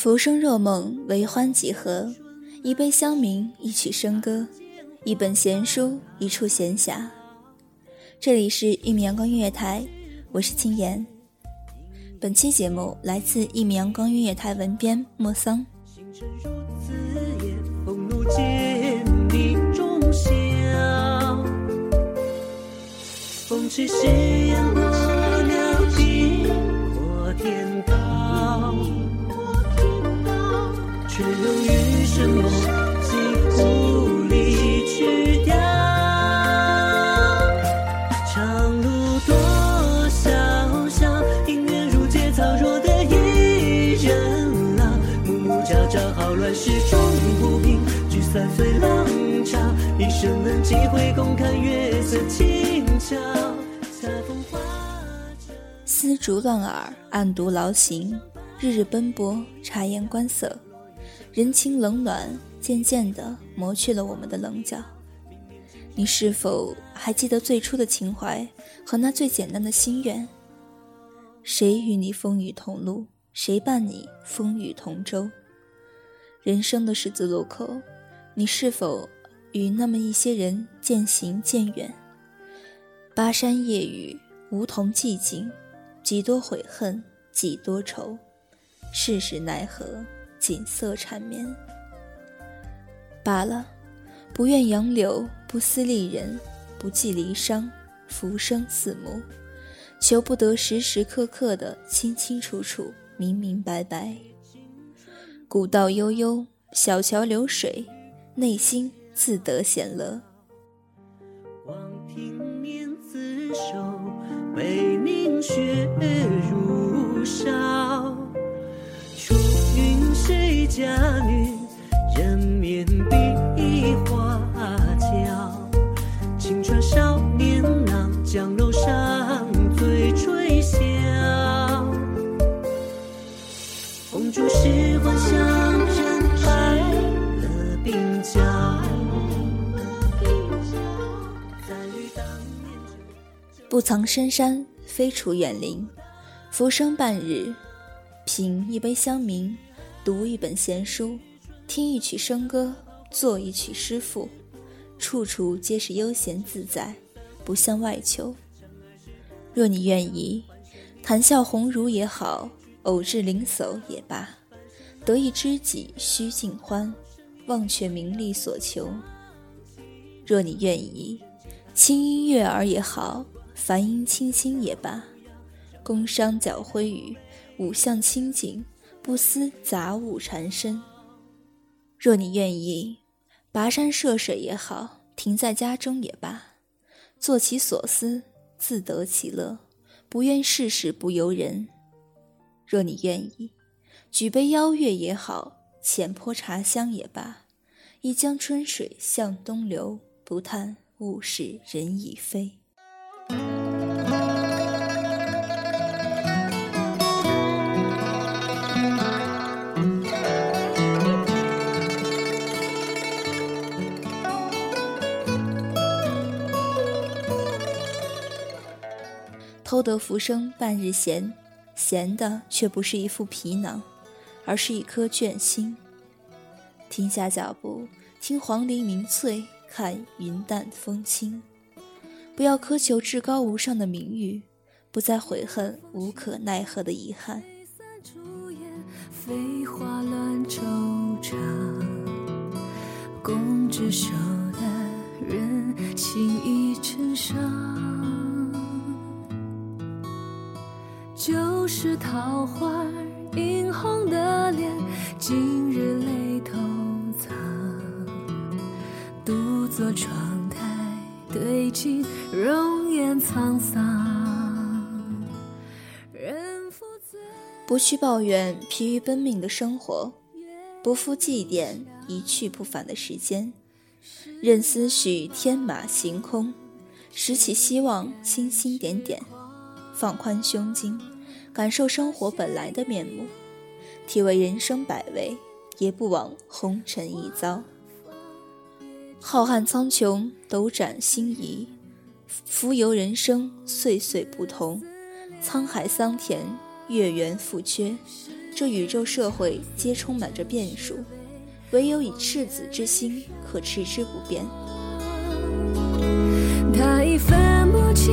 浮生若梦，为欢几何？一杯香茗，一曲笙歌，一本闲书，一处闲暇。这里是一米阳光音乐台，我是青言。本期节目来自一米阳光音乐台文编莫桑。星辰如此夜，风怒见你却又余生梦几乎离去掉。长路多萧萧，姻缘如芥草，若得一人老。暮暮朝朝，好乱世终不平，聚散随浪潮。一生能几回，共看月色轻巧。恰逢花着。丝竹乱耳，暗读劳形，日日奔波，察言观色，人情冷暖渐渐地磨去了我们的棱角。你是否还记得最初的情怀和那最简单的心愿？谁与你风雨同路，谁伴你风雨同舟？人生的十字路口，你是否与那么一些人渐行渐远？巴山夜雨，梧桐寂静，几多悔恨，几多愁，世事奈何，锦瑟缠绵。罢了，不愿杨柳，不思丽人，不计离殇，浮生四目，求不得时时刻刻的清清楚楚，明明白白。古道悠悠，小桥流水，内心自得闲乐。望听年自守，悲凝雪如沙。出云谁家女？人面比花娇。青春少年郎，江楼上醉吹箫。红烛时幻想人海了鬓角。再遇当年就不藏深山，飞处远林，浮生半日，品一杯香茗，读一本闲书，听一曲笙歌，作一曲诗赋，处处皆是悠闲自在，不向外求。若你愿意，谈笑鸿儒也好，偶至灵叟也罢，得一知己须尽欢，忘却名利所求。若你愿意，轻音悦耳也好，梵音清新也罢，宫商角灰语，五项清净，不思杂物缠身。若你愿意，跋山涉水也好，停在家中也罢，做其所思，自得其乐，不愿世事不由人。若你愿意，举杯邀月也好，浅泼茶香也罢，一江春水向东流，不叹物是人已非。偷得浮生半日闲，闲的却不是一副皮囊，而是一颗倦心。停下脚步，听黄鹂鸣翠，看云淡风轻。不要苛求至高无上的名誉，不再悔恨无可奈何的遗憾。飞花乱惆怅，共执手的人心已成伤。是桃花映红的脸，今日泪偷藏。独坐窗台对镜，容颜沧桑。不去抱怨疲于奔命的生活，不复祭奠一去不返的时间，任思绪天马行空，拾起希望星星点点，放宽胸襟，感受生活本来的面目，体味人生百味，也不枉红尘一遭。浩瀚苍穹，斗转星移，浮游人生，岁岁不同，沧海桑田。月圆复缺，这宇宙社会皆充满着变数，唯有以赤子之心可持之不变。他已分不清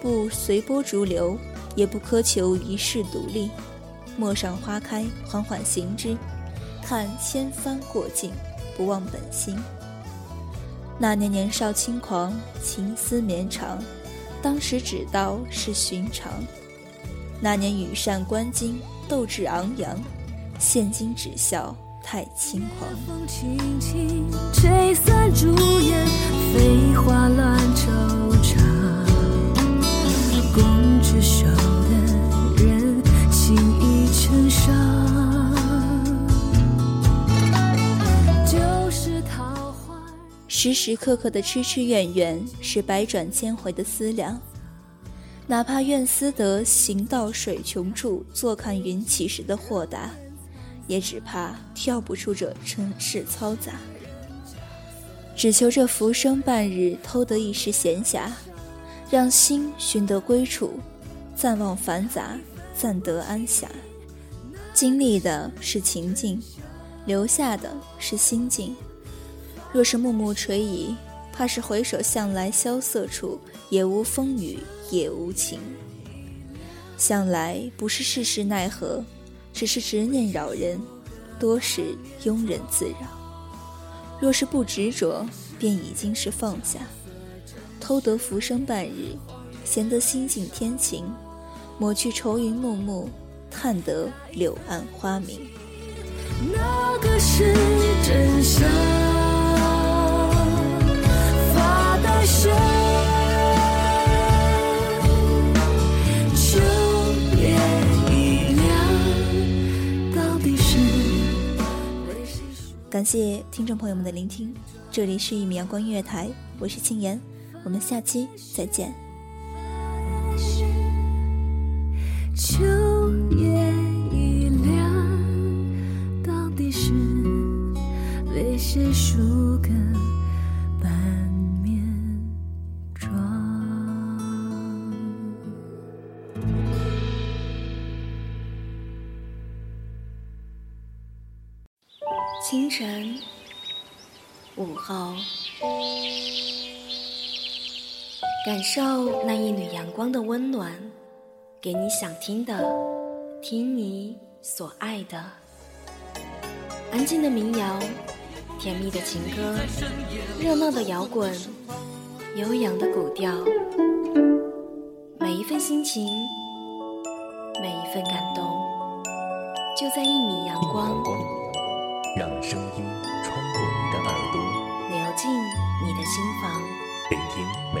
不随波逐流，也不苛求一世独立。陌上花开，缓缓行之，看千帆过尽，不忘本心。那年年少轻狂，情思绵长，当时只道是寻常。那年羽扇纶巾，斗志昂扬，现今只笑。太轻狂。风轻轻吹散朱颜，飞花乱惆怅。共时时刻刻的痴痴怨怨，是百转千回的思量。哪怕愿思得行到水穷处，坐看云起时的豁达。也只怕跳不出这尘世嘈杂，只求这浮生半日偷得一时闲暇，让心寻得归处，暂忘繁杂，暂得安暇。经历的是情境，留下的是心境。若是暮暮垂疑，怕是回首向来萧瑟处，也无风雨也无晴。向来不是世事奈何。只是执念扰人，多时庸人自扰。若是不执着，便已经是放下。偷得浮生半日，闲得心境天晴，抹去愁云暮暮，叹得柳暗花明。那个是真相？发带雪。感谢听众朋友们的聆听，这里是一米阳光音乐台，我是青言，我们下期再见。秋夜已凉，到底是为谁梳个半面妆？清晨，午后，感受那一缕阳光的温暖，给你想听的，听你所爱的。安静的民谣，甜蜜的情歌，热闹的摇滚，悠扬的古调，每一份心情，每一份感动，就在一米阳光。让声音穿过你的耳朵，流进你的心房。聆听美